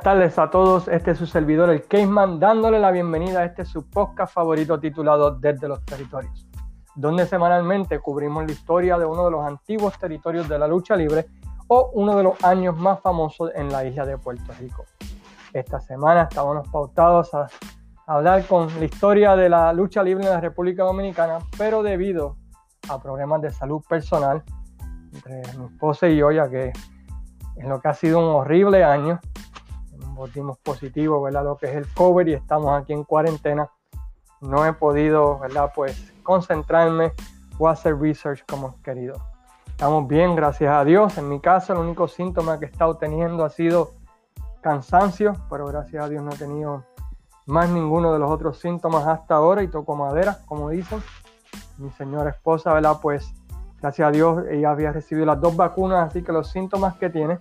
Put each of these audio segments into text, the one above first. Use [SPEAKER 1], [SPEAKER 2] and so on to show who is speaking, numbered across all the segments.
[SPEAKER 1] buenas tardes a todos. Este es su servidor, el Caseman, dándole la bienvenida a este su podcast favorito titulado Desde los Territorios, donde semanalmente cubrimos la historia de uno de los antiguos territorios de la lucha libre o uno de los años más famosos en la isla de Puerto Rico. Esta semana estábamos pautados a hablar con la historia de la lucha libre en la República Dominicana, pero debido a problemas de salud personal entre mi esposa y yo, ya que en lo que ha sido un horrible año, volvimos positivos, ¿verdad? Lo que es el cover y estamos aquí en cuarentena. No he podido, ¿verdad? Pues concentrarme o hacer research como he querido. Estamos bien, gracias a Dios. En mi caso, el único síntoma que he estado teniendo ha sido cansancio, pero gracias a Dios no he tenido más ninguno de los otros síntomas hasta ahora y toco madera, como dicen. Mi señora esposa, ¿verdad? Pues gracias a Dios ella había recibido las dos vacunas, así que los síntomas que tiene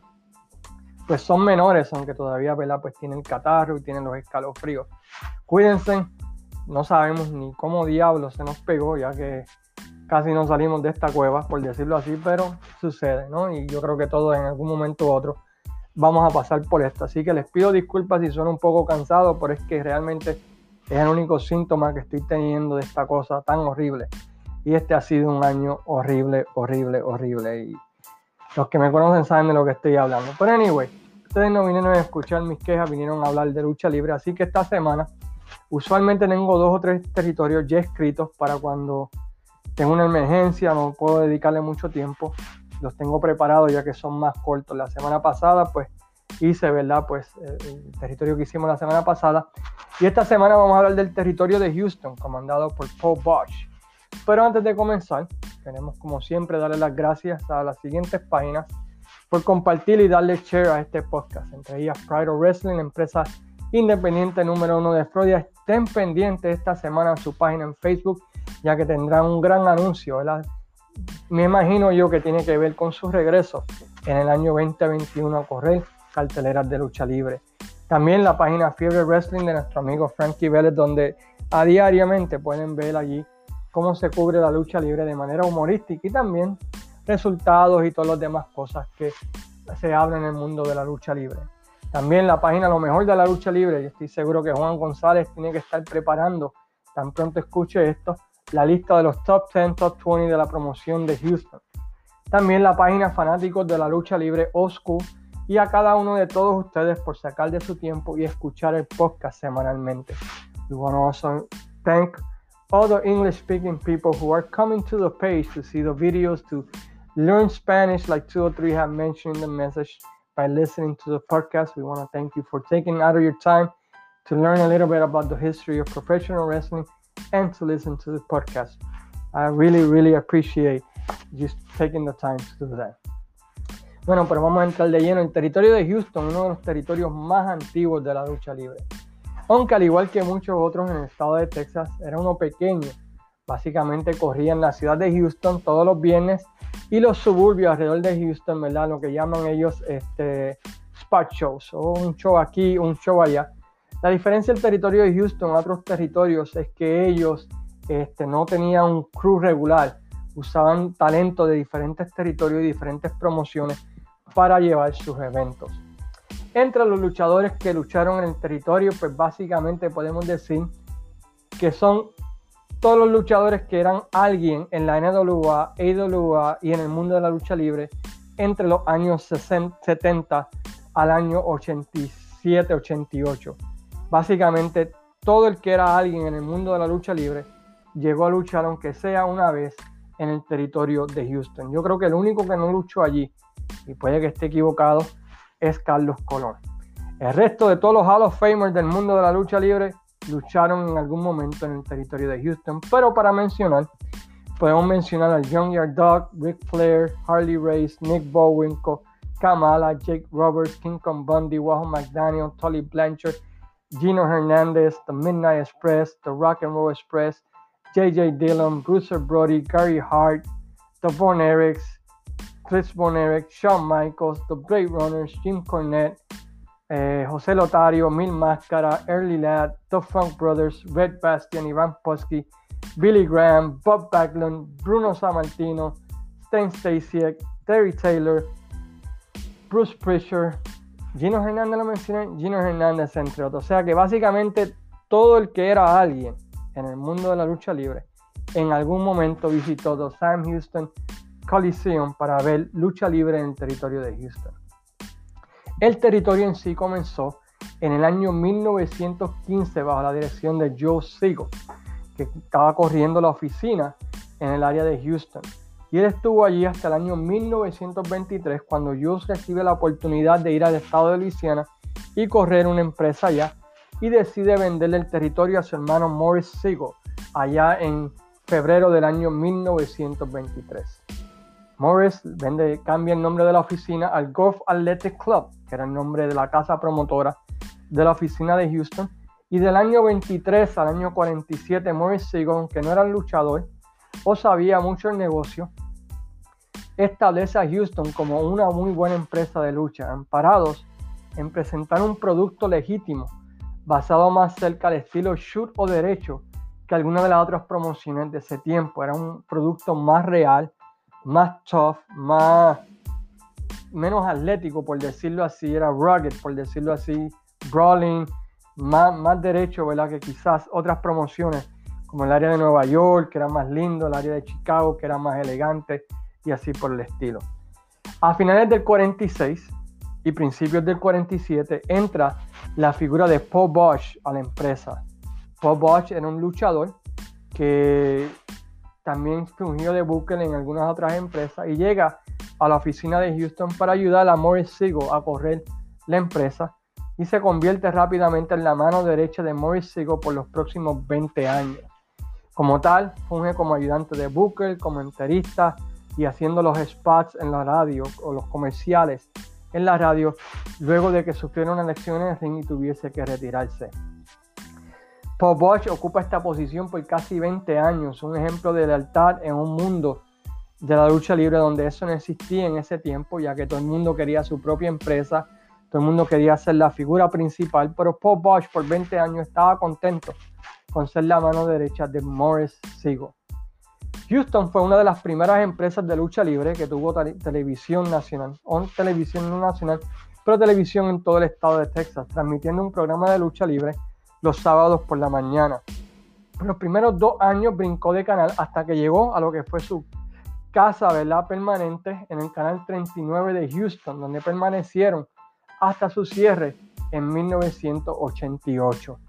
[SPEAKER 1] pues son menores, aunque todavía, ¿verdad? Pues tienen catarro y tienen los escalofríos. Cuídense, no sabemos ni cómo diablos se nos pegó, ya que casi no salimos de esta cueva, por decirlo así, pero sucede, ¿no? Y yo creo que todos en algún momento u otro vamos a pasar por esto. Así que les pido disculpas si son un poco cansados, pero es que realmente es el único síntoma que estoy teniendo de esta cosa tan horrible. Y este ha sido un año horrible, horrible, horrible. Y los que me conocen saben de lo que estoy hablando. Pero anyway, ustedes no vinieron a escuchar mis quejas, vinieron a hablar de lucha libre. Así que esta semana, usualmente tengo dos o tres territorios ya escritos para cuando tengo una emergencia, no puedo dedicarle mucho tiempo. Los tengo preparados ya que son más cortos. La semana pasada, pues hice, ¿verdad? Pues el territorio que hicimos la semana pasada. Y esta semana vamos a hablar del territorio de Houston, comandado por Paul Bosch. Pero antes de comenzar, queremos como siempre darle las gracias a las siguientes páginas por compartir y darle share a este podcast, entre ellas Pride Wrestling, empresa independiente número uno de Florida. Estén pendientes esta semana en su página en Facebook, ya que tendrán un gran anuncio. Me imagino yo que tiene que ver con su regreso en el año 2021 a correr carteleras de lucha libre. También la página Fiebre Wrestling de nuestro amigo Frankie Vélez, donde a diariamente pueden ver allí cómo se cubre la lucha libre de manera humorística y también resultados y todas las demás cosas que se hablan en el mundo de la lucha libre. También la página Lo mejor de la lucha libre, y estoy seguro que Juan González tiene que estar preparando, tan pronto escuche esto, la lista de los top 10, top 20 de la promoción de Houston. También la página Fanáticos de la Lucha Libre Oscu y a cada uno de todos ustedes por sacar de su tiempo y escuchar el podcast semanalmente. We want to also thank all the English speaking people who are coming to the page to see the videos to learn Spanish, like two or three have mentioned in the message by listening to the podcast. We want to thank you for taking out of your time to learn a little bit about the history of professional wrestling and to listen to the podcast. I really, really appreciate just taking the time to do that. Bueno, pero vamos a entrar de lleno. El territorio de Houston, uno de los territorios más antiguos de la lucha libre. Aunque al igual que muchos otros en el estado de Texas, era uno pequeño. Básicamente corría en la ciudad de Houston todos los viernes y los suburbios alrededor de Houston, ¿verdad? Lo que llaman ellos este, spot shows, o un show aquí, un show allá. La diferencia del territorio de Houston a otros territorios es que ellos este, no tenían un crew regular, usaban talento de diferentes territorios y diferentes promociones para llevar sus eventos. Entre los luchadores que lucharon en el territorio, pues básicamente podemos decir que son todos los luchadores que eran alguien en la NWA, AWA y en el mundo de la lucha libre entre los años 70 al año 87-88. Básicamente, todo el que era alguien en el mundo de la lucha libre llegó a luchar, aunque sea una vez, en el territorio de Houston. Yo creo que el único que no luchó allí, y puede que esté equivocado, es Carlos Colón. El resto de todos los Hall of Famers del mundo de la lucha libre lucharon en algún momento en el territorio de Houston. Pero para mencionar, podemos mencionar al Junkyard Dog, Ric Flair, Harley Race, Nick Bowenko, Kamala, Jake Roberts, King Kong Bundy, Wahoo McDaniel, Tully Blanchard, Gino Hernandez, The Midnight Express, The Rock and Roll Express, JJ Dillon, Bruce Brody, Gary Hart, The Von Erichs, Chris Von Erich, Shawn Michaels, The Blade Runners, Jim Cornette, eh, José Lotario, Mil Máscara, Early Lad, The Funk Brothers, Red Bastian, Iván Posky, Billy Graham, Bob Backlund, Bruno Sammartino, Stan Stasiak, Terry Taylor, Bruce Prisher, Gino Hernández lo mencioné, Gino Hernández entre otros. O sea que básicamente todo el que era alguien en el mundo de la lucha libre en algún momento visitó The Sam Houston Coliseum para ver lucha libre en el territorio de Houston. El territorio en sí comenzó en el año 1915 bajo la dirección de Joe Siegel, que estaba corriendo la oficina en el área de Houston. Y él estuvo allí hasta el año 1923 cuando Joe recibe la oportunidad de ir al estado de Luisiana y correr una empresa allá y decide venderle el territorio a su hermano Morris Siegel allá en febrero del año 1923. Morris vende, cambia el nombre de la oficina al Golf Athletic Club, que era el nombre de la casa promotora de la oficina de Houston. Y del año 23 al año 47, Morris Siegel, que no era luchador o sabía mucho el negocio, establece a Houston como una muy buena empresa de lucha, amparados en presentar un producto legítimo, basado más cerca del estilo shoot o derecho que algunas de las otras promociones de ese tiempo. Era un producto más real, más tough, más menos atlético, por decirlo así, era rugged, por decirlo así, brawling, más, más derecho, ¿verdad? Que quizás otras promociones, como el área de Nueva York, que era más lindo, el área de Chicago, que era más elegante, y así por el estilo. A finales del 46 y principios del 47 entra la figura de Paul Bosch a la empresa. Paul Bosch era un luchador que también fungió de Booker en algunas otras empresas y llega a la oficina de Houston para ayudar a Morris Siegel a correr la empresa y se convierte rápidamente en la mano derecha de Morris Siegel por los próximos 20 años. Como tal, funge como ayudante de Booker, como enterista y haciendo los spots en la radio o los comerciales en la radio luego de que sufriera una lesión en el ring y tuviese que retirarse. Paul Bosch ocupa esta posición por casi 20 años, un ejemplo de lealtad en un mundo de la lucha libre donde eso no existía en ese tiempo, ya que todo el mundo quería su propia empresa, todo el mundo quería ser la figura principal, pero Paul Bosch por 20 años estaba contento con ser la mano derecha de Morris Siegel. Houston fue una de las primeras empresas de lucha libre que tuvo televisión nacional, o televisión nacional, pero televisión en todo el estado de Texas, transmitiendo un programa de lucha libre los sábados por la mañana. Los primeros dos años brincó de canal hasta que llegó a lo que fue su casa ¿verdad? permanente en el canal 39 de Houston, donde permanecieron hasta su cierre en 1988.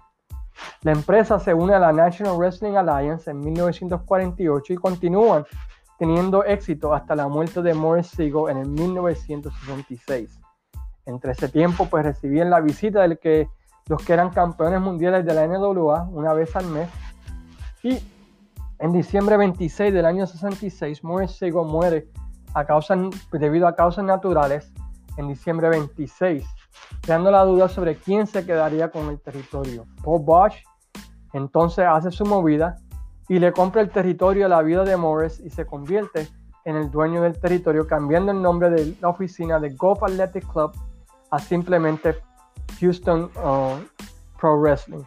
[SPEAKER 1] La empresa se une a la National Wrestling Alliance en 1948 y continúan teniendo éxito hasta la muerte de Morris Siegel en el 1966. Entre ese tiempo, pues recibían la visita del que los que eran campeones mundiales de la NWA una vez al mes. Y en diciembre 26 del año 66, Morris Siegel muere a causa, debido a causas naturales en diciembre 26, creando la duda sobre quién se quedaría con el territorio. Paul Bosch entonces hace su movida y le compra el territorio a la vida de Morris y se convierte en el dueño del territorio, cambiando el nombre de la oficina de Golf Athletic Club a simplemente Houston uh, Pro Wrestling.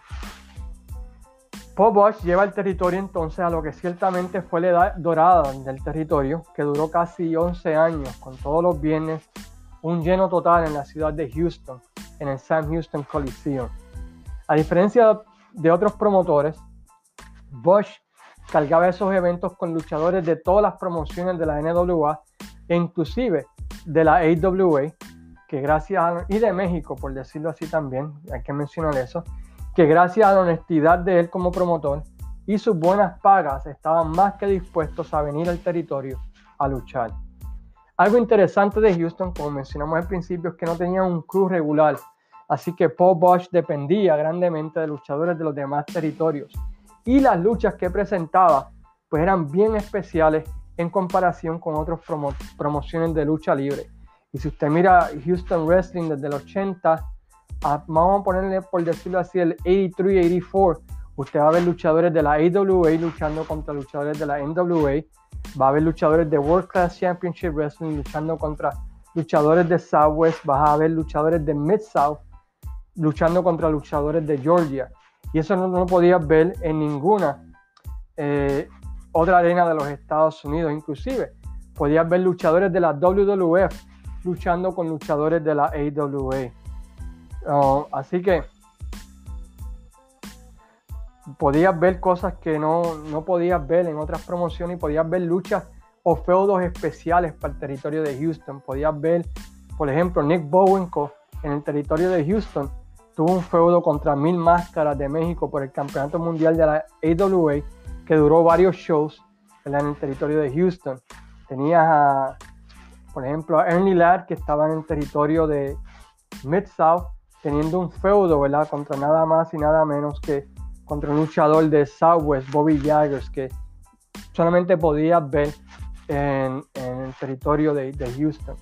[SPEAKER 1] Paul Bosch lleva el territorio entonces a lo que ciertamente fue la edad dorada del territorio, que duró casi 11 años, con todos los viernes, un lleno total en la ciudad de Houston, en el Sam Houston Coliseum. A diferencia de otros promotores, Bosch cargaba esos eventos con luchadores de todas las promociones de la NWA e inclusive de la AWA, que gracias a, y de México, por decirlo así también, hay que mencionar eso, que gracias a la honestidad de él como promotor y sus buenas pagas estaban más que dispuestos a venir al territorio a luchar. Algo interesante de Houston, como mencionamos al principio, es que no tenía un crew regular, así que Paul Bosch dependía grandemente de luchadores de los demás territorios. Y las luchas que presentaba, pues eran bien especiales en comparación con otras promociones de lucha libre. Y si usted mira Houston Wrestling desde el 80, vamos a ponerle por decirlo así, el 83-84, usted va a ver luchadores de la AWA luchando contra luchadores de la NWA, va a ver luchadores de World Class Championship Wrestling luchando contra luchadores de Southwest, vas a ver luchadores de Mid South luchando contra luchadores de Georgia. Y eso no, lo podías ver en ninguna eh, otra arena de los Estados Unidos. Inclusive, podías ver luchadores de la WWF luchando con luchadores de la AWA. Oh, así que podías ver cosas que no, no podías ver en otras promociones y podías ver luchas o feudos especiales para el territorio de Houston. Podías ver, por ejemplo, Nick Bowenko en el territorio de Houston tuvo un feudo contra Mil Máscaras de México por el Campeonato Mundial de la AWA que duró varios shows en el territorio de Houston. Tenías, por ejemplo, a Ernie Ladd que estaba en el territorio de Mid-South teniendo un feudo, ¿verdad? Contra nada más y nada menos que contra un luchador de Southwest, Bobby Jaggers, que solamente podías ver en, el territorio de, Houston.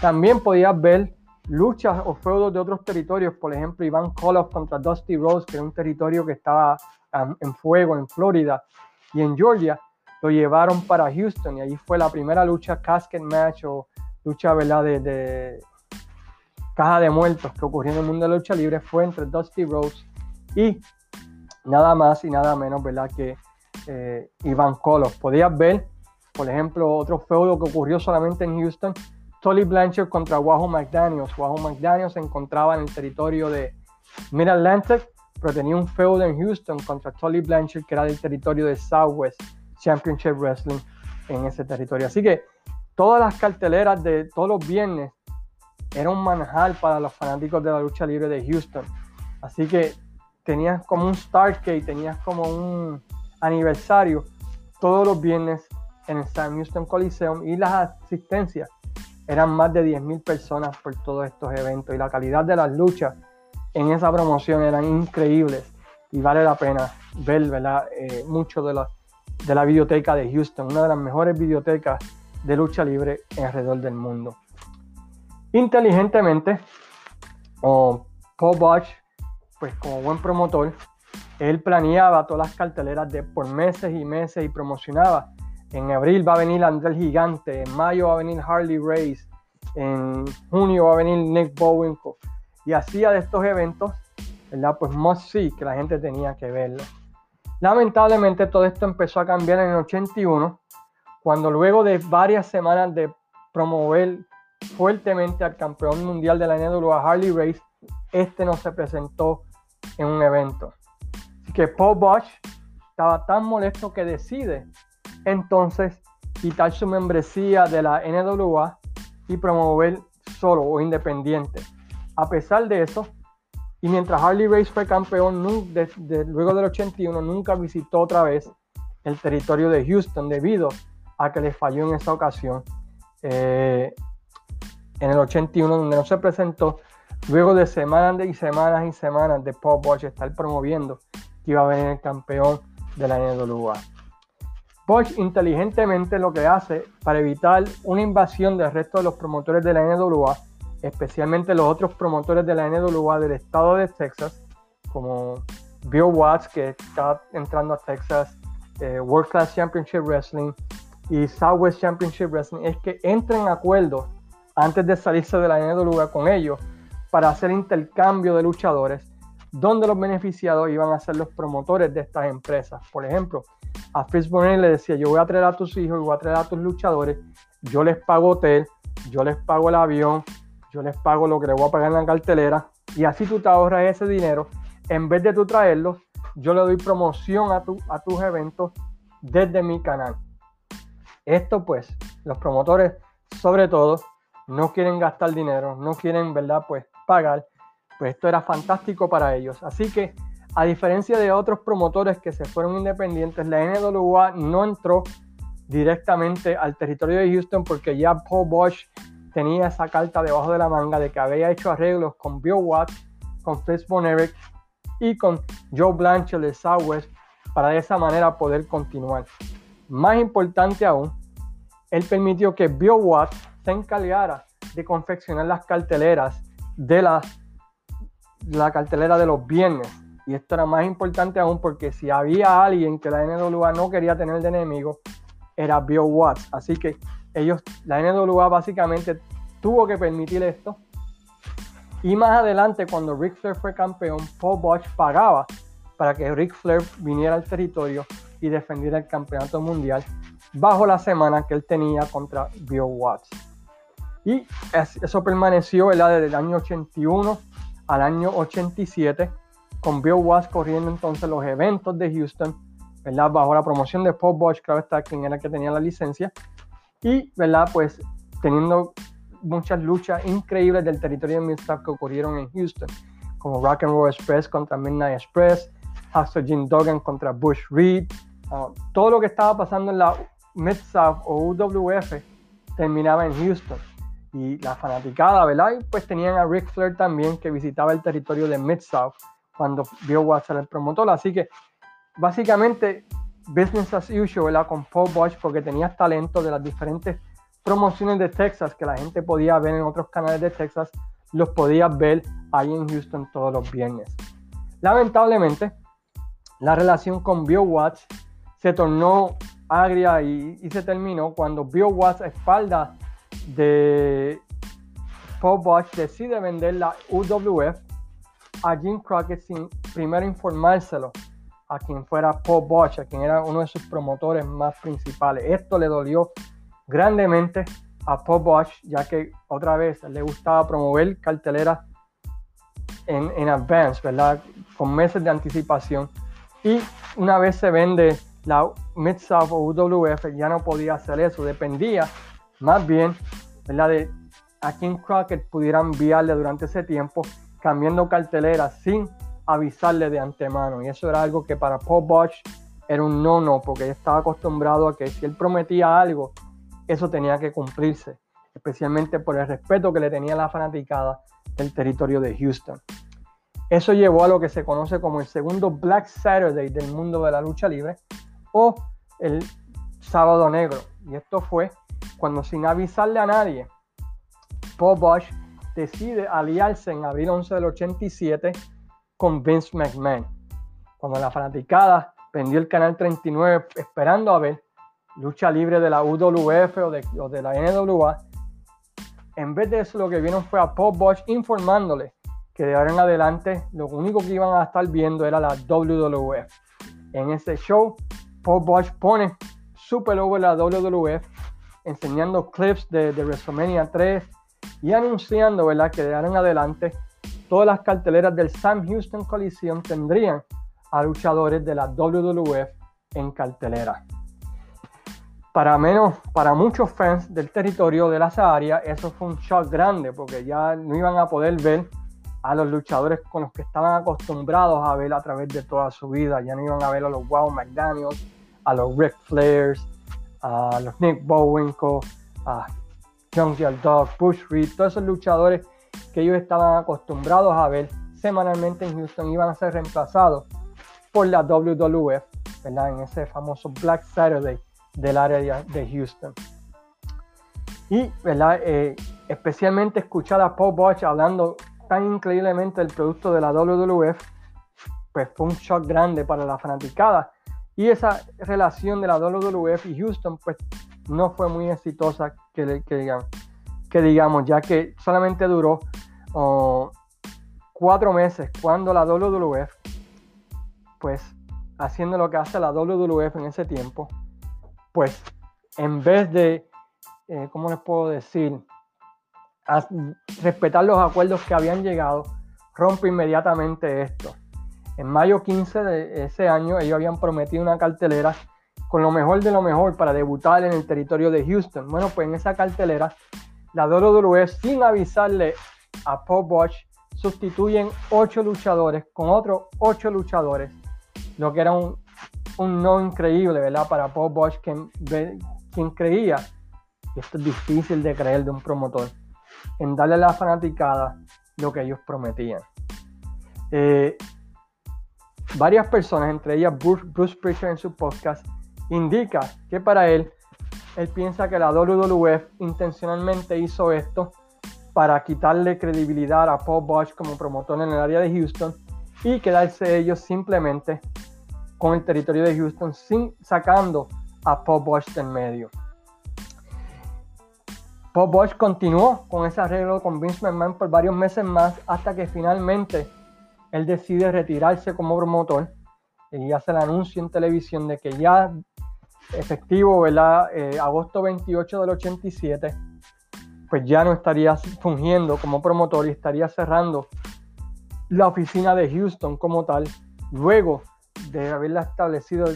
[SPEAKER 1] También podías ver luchas o feudos de otros territorios, por ejemplo, Iván Koloff contra Dusty Rose, que era un territorio que estaba en fuego en Florida y en Georgia, lo llevaron para Houston y allí fue la primera lucha casket match o lucha ¿verdad? De, caja de muertos que ocurrió en el mundo de la lucha libre fue entre Dusty Rose y nada más y nada menos ¿verdad? que eh, Iván Koloff. Podías ver, por ejemplo, otro feudo que ocurrió solamente en Houston, Tolly Blanchard contra Wahoo McDaniels. Wahoo McDaniels se encontraba en el territorio de Mid Atlantic, pero tenía un feudo en Houston contra Tolly Blanchard, que era del territorio de Southwest Championship Wrestling en ese territorio. Así que todas las carteleras de todos los viernes era un manjar para los fanáticos de la lucha libre de Houston. Así que tenías como un Stargate, tenías como un aniversario todos los viernes en el Sam Houston Coliseum y las asistencias eran más de 10.000 personas por todos estos eventos y la calidad de las luchas en esa promoción eran increíbles y vale la pena ver ¿verdad? Eh, mucho de la, de la biblioteca de Houston, una de las mejores bibliotecas de lucha libre alrededor del mundo. Inteligentemente, Paul Bosch, pues como buen promotor, él planeaba todas las carteleras de por meses y meses y promocionaba en abril va a venir Andrés Gigante, en mayo va a venir Harley Race, en junio va a venir Nick Bowenko. Y hacía de estos eventos, ¿verdad? Pues must see, que la gente tenía que verlo. Lamentablemente todo esto empezó a cambiar en el 81, cuando luego de varias semanas de promover fuertemente al campeón mundial de la NWA Harley Race, este no se presentó en un evento. Así que Paul Bosch estaba tan molesto que decide entonces quitar su membresía de la NWA y promover solo o independiente. A pesar de eso, y mientras Harley Race fue campeón luego del 81, nunca visitó otra vez el territorio de Houston debido a que le falló en esa ocasión. Eh, en el 81, donde no se presentó, luego de semanas y semanas y semanas de Paul Bosch estar promoviendo que iba a venir el campeón de la NWA. Bosch inteligentemente lo que hace para evitar una invasión del resto de los promotores de la NWA, especialmente los otros promotores de la NWA del estado de Texas, como Bill Watts, que está entrando a Texas, eh, World Class Championship Wrestling y Southwest Championship Wrestling, es que entren en acuerdo antes de salirse de la NWA con ellos para hacer intercambio de luchadores, donde los beneficiados iban a ser los promotores de estas empresas. Por ejemplo, a Fritz Bonnet le decía, yo voy a traer a tus hijos, voy a traer a tus luchadores, yo les pago hotel, yo les pago el avión, yo les pago lo que les voy a pagar en la cartelera y así tú te ahorras ese dinero. En vez de tú traerlos, yo le doy promoción a, tu, a tus eventos desde mi canal. Esto pues, los promotores sobre todo no quieren gastar dinero, no quieren, ¿verdad? Pues pagar. Pues esto era fantástico para ellos. Así que a diferencia de otros promotores que se fueron independientes, la NWA no entró directamente al territorio de Houston porque ya Paul Bosch tenía esa carta debajo de la manga de que había hecho arreglos con Bill con Fritz Von Erich y con Joe Blanchard de Southwest para de esa manera poder continuar. Más importante aún, él permitió que Bill se encargara de confeccionar las carteleras de la, la cartelera de los viernes y esto era más importante aún porque si había alguien que la NWA no quería tener de enemigo, era Bill Watts. Así que ellos, la NWA básicamente tuvo que permitir esto. Y más adelante, cuando Ric Flair fue campeón, Paul Bosch pagaba para que Ric Flair viniera al territorio y defendiera el campeonato mundial bajo la semana que él tenía contra Bill Watts. Y eso permaneció desde el año 81 al año 87, con Bill Watts corriendo entonces los eventos de Houston, ¿verdad? Bajo la promoción de Paul Bosch, claro está, quien era el que tenía la licencia, y, ¿verdad? Pues teniendo muchas luchas increíbles del territorio de mid que ocurrieron en Houston, como Rock and Roll Express contra Midnight Express, Hustle Jim Duggan contra Bush Reed, uh, todo lo que estaba pasando en la Mid-South o UWF terminaba en Houston. Y la fanaticada, ¿verdad? Pues tenían a Rick Flair también que visitaba el territorio de Mid-South cuando vio Watson el promotor. Así que básicamente business as usual. Con Paul Bosch porque tenías talento de las diferentes promociones de Texas que la gente podía ver en otros canales de Texas, los podías ver ahí en Houston todos los viernes. Lamentablemente, la relación con Bill Watts se tornó agria y, se terminó cuando Bill Watts, a espalda de Paul Bosch, decide vender la UWF a Jim Crockett sin primero informárselo a quien fuera Paul Bosch, a quien era uno de sus promotores más principales. Esto le dolió grandemente a Paul Bosch, ya que otra vez le gustaba promover carteleras en, en advance, ¿verdad? Con meses de anticipación. Y una vez se vende la Mid-South o UWF, ya no podía hacer eso. Dependía más bien, ¿verdad? De a quien Crockett pudiera enviarle durante ese tiempo, cambiando carteleras sin avisarle de antemano. Y eso era algo que para Paul Bosch era un no-no, porque estaba acostumbrado a que si él prometía algo, eso tenía que cumplirse, especialmente por el respeto que le tenía la fanaticada del territorio de Houston. Eso llevó a lo que se conoce como el segundo Black Saturday del mundo de la lucha libre o el sábado negro. Y esto fue cuando sin avisarle a nadie, Paul Bosch decide aliarse en abril 11 del 87 con Vince McMahon. Cuando la fanaticada vendió el canal 39 esperando a ver lucha libre de la UWF o de, la NWA. En vez de eso, lo que vieron fue a Paul Bosch informándole que de ahora en adelante lo único que iban a estar viendo era la WWF. En ese show, Paul Bosch pone super over la WWF, enseñando clips de, WrestleMania 3 y anunciando que de ahora en adelante todas las carteleras del Sam Houston Coliseum tendrían a luchadores de la WWF en cartelera para menos, para muchos fans del territorio de las áreas, eso fue un shock grande porque ya no iban a poder ver a los luchadores con los que estaban acostumbrados a ver a través de toda su vida. Ya no iban a ver a los Wow McDaniels, a los Rick Flairs, a los Nick Bowenko, a Young Dog, Bush Reed, todos esos luchadores que ellos estaban acostumbrados a ver semanalmente en Houston iban a ser reemplazados por la WWF, ¿verdad? En ese famoso Black Saturday del área de Houston. Y, ¿verdad? Eh, especialmente escuchar a Paul Bosch hablando tan increíblemente del producto de la WWF, pues fue un shock grande para la fanaticada. Y esa relación de la WWF y Houston, pues no fue muy exitosa, que, que, digamos, que digamos, ya que solamente duró oh, cuatro meses cuando la WWF, pues haciendo lo que hace la WWF en ese tiempo, pues en vez de, eh, ¿cómo les puedo decir? respetar los acuerdos que habían llegado, rompe inmediatamente esto. En mayo 15 de ese año ellos habían prometido una cartelera con lo mejor de lo mejor para debutar en el territorio de Houston. Bueno, pues en esa cartelera, la WWE sin avisarle a Paul Bosch sustituyen ocho luchadores con otros ocho luchadores, lo que era un un no increíble, ¿verdad? Para Paul Bosch, quien, quien creía, esto es difícil de creer de un promotor, en darle a la fanaticada lo que ellos prometían. Eh, varias personas, entre ellas Bruce, Bruce Prichard en su podcast, indica que para él, él piensa que la WWF intencionalmente hizo esto para quitarle credibilidad a Paul Bosch como promotor en el área de Houston y quedarse ellos simplemente con el territorio de Houston sin sacando a Paul Bosch del medio. Paul Bosch continuó con ese arreglo con Vince McMahon por varios meses más hasta que finalmente él decide retirarse como promotor y hace el anuncio en televisión de que ya efectivo, ¿verdad? Eh, agosto 28 del 87, pues ya no estaría fungiendo como promotor y estaría cerrando la oficina de Houston como tal, luego de haberla establecido,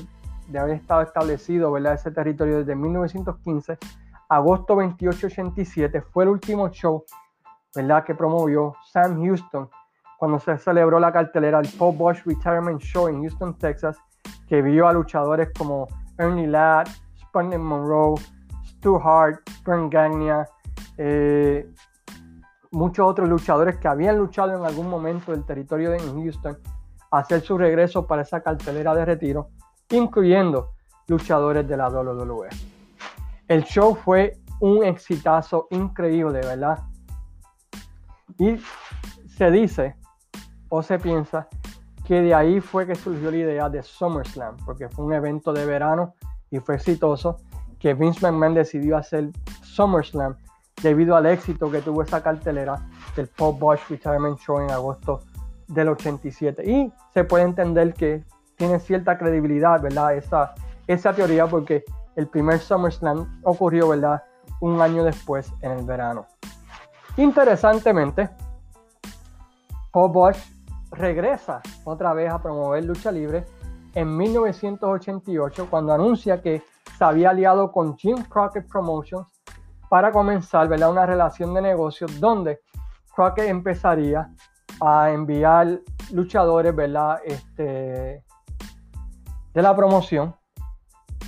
[SPEAKER 1] de haber estado establecido ¿verdad? ese territorio desde 1915, agosto 28, 87 fue el último show ¿verdad? que promovió Sam Houston cuando se celebró la cartelera del Paul Bosch Retirement Show en Houston, Texas, que vio a luchadores como Ernie Ladd, Sputnik Monroe, Stu Hart, Brent Gagnia, eh, muchos otros luchadores que habían luchado en algún momento del territorio de Houston, hacer su regreso para esa cartelera de retiro, incluyendo luchadores de la WWE. El show fue un exitazo increíble, ¿verdad? Y se dice o se piensa que de ahí fue que surgió la idea de SummerSlam, porque fue un evento de verano y fue exitoso, que Vince McMahon decidió hacer SummerSlam debido al éxito que tuvo esa cartelera del Pop Bosch Retirement Show en agosto del 87. Y se puede entender que tiene cierta credibilidad, ¿verdad? Esa, esa teoría porque el primer SummerSlam ocurrió, ¿verdad? Un año después en el verano. Interesantemente, Paul Bosch regresa otra vez a promover lucha libre en 1988 cuando anuncia que se había aliado con Jim Crockett Promotions para comenzar ¿verdad? una relación de negocios donde Crockett empezaría a enviar luchadores ¿verdad? Este, de la promoción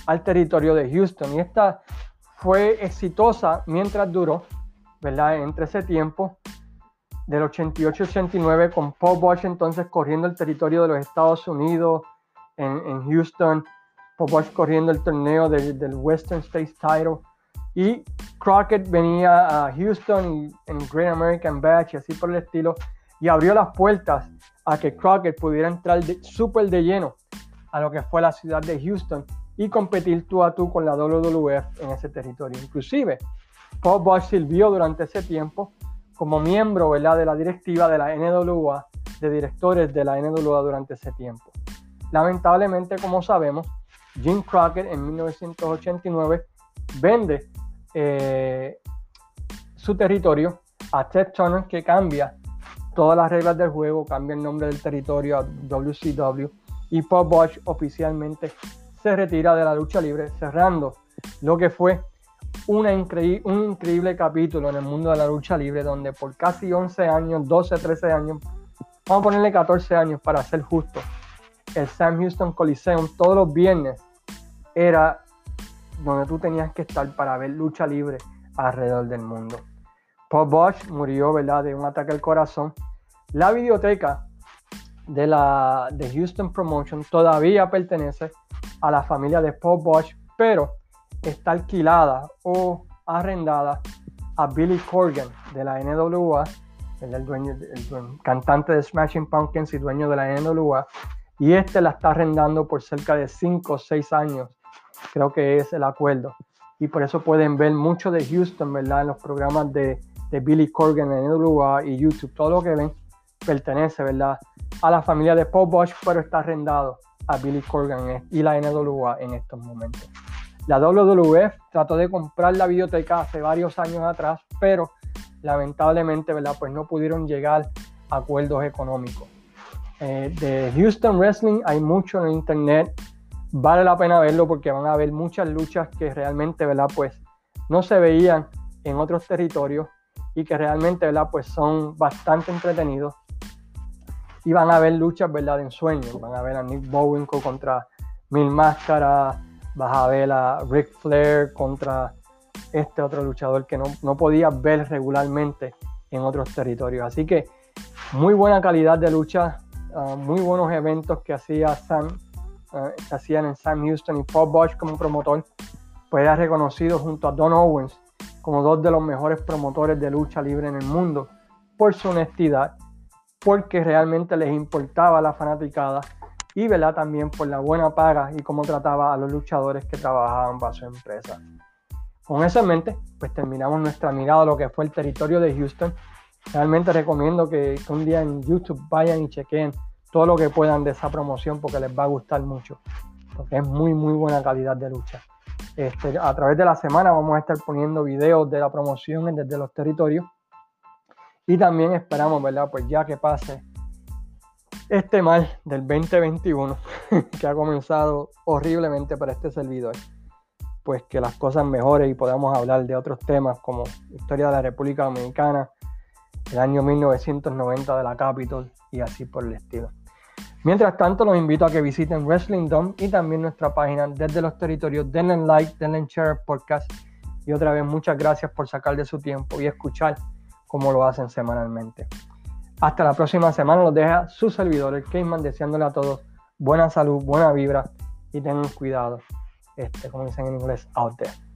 [SPEAKER 1] al territorio de Houston. Y esta fue exitosa mientras duró, ¿verdad? Entre ese tiempo del 88-89 con Paul Bosch entonces corriendo el territorio de los Estados Unidos en, Houston, Paul Bosch corriendo el torneo del Western States Title y Crockett venía a Houston en Great American Batch y así por el estilo y abrió las puertas a que Crockett pudiera entrar súper de lleno a lo que fue la ciudad de Houston y competir tú a tú con la WWF en ese territorio. Inclusive, Paul Bosch sirvió durante ese tiempo como miembro ¿verdad? de la directiva de la NWA, de directores de la NWA durante ese tiempo. Lamentablemente, como sabemos, Jim Crockett en 1989 vende eh, su territorio a Ted Turner, que cambia todas las reglas del juego, cambia el nombre del territorio a WCW y Paul Bosch oficialmente se retira de la lucha libre, cerrando lo que fue un increíble capítulo en el mundo de la lucha libre, donde por casi 11 años, 12, 13 años, vamos a ponerle 14 años para ser justo, el Sam Houston Coliseum todos los viernes era donde tú tenías que estar para ver lucha libre alrededor del mundo. Paul Bosch murió ¿verdad? de un ataque al corazón. La biblioteca de, la, de Houston Promotion todavía pertenece a la familia de Paul Bosch, pero está alquilada o arrendada a Billy Corgan de la NWA, el, dueño, el, cantante de Smashing Pumpkins y dueño de la NWA, y este la está arrendando por cerca de 5 o 6 años, creo que es el acuerdo. Y por eso pueden ver mucho de Houston, ¿verdad? En los programas de, de Billy Corgan en NWA y YouTube, todo lo que ven pertenece, ¿verdad? A la familia de Paul Bosch, pero está arrendado a Billy Corgan y la NWA en estos momentos. La WWF trató de comprar la biblioteca hace varios años atrás, pero lamentablemente, ¿verdad? Pues no pudieron llegar a acuerdos económicos. Eh, de Houston Wrestling hay mucho en internet, vale la pena verlo porque van a ver muchas luchas que realmente, ¿verdad? Pues no se veían en otros territorios y que realmente, ¿verdad? Pues son bastante entretenidos. Y van a ver luchas, ¿verdad? En sueños. Van a ver a Nick Bowen contra Mil Máscaras, vas a ver a Ric Flair contra este otro luchador que no, no podías ver regularmente en otros territorios. Así que muy buena calidad de lucha, ah, muy buenos eventos que hacía Sam, ah, hacían en Sam Houston y Paul Bosch como promotor, pues era reconocido junto a Don Owens como dos de los mejores promotores de lucha libre en el mundo por su honestidad, porque realmente les importaba la fanaticada y ¿verdad? también por la buena paga y cómo trataba a los luchadores que trabajaban para su empresa. Con eso en mente, pues terminamos nuestra mirada a lo que fue el territorio de Houston. Realmente recomiendo que, un día en YouTube vayan y chequen todo lo que puedan de esa promoción porque les va a gustar mucho, porque es muy, muy buena calidad de lucha. Este, a través de la semana vamos a estar poniendo videos de la promoción desde los territorios y también esperamos, ¿verdad? Pues ya que pase este mal del 2021 que ha comenzado horriblemente para este servidor, pues que las cosas mejoren y podamos hablar de otros temas como historia de la República Dominicana, el año 1990 de la Capitol y así por el estilo. Mientras tanto, los invito a que visiten Wrestling Dome y también nuestra página desde los territorios. Denle like, denle share podcast. Y otra vez, muchas gracias por sacar de su tiempo y escuchar como lo hacen semanalmente. Hasta la próxima semana los deja su servidor, el Cayman, deseándole a todos buena salud, buena vibra y tengan cuidado, este, como dicen en inglés, out there.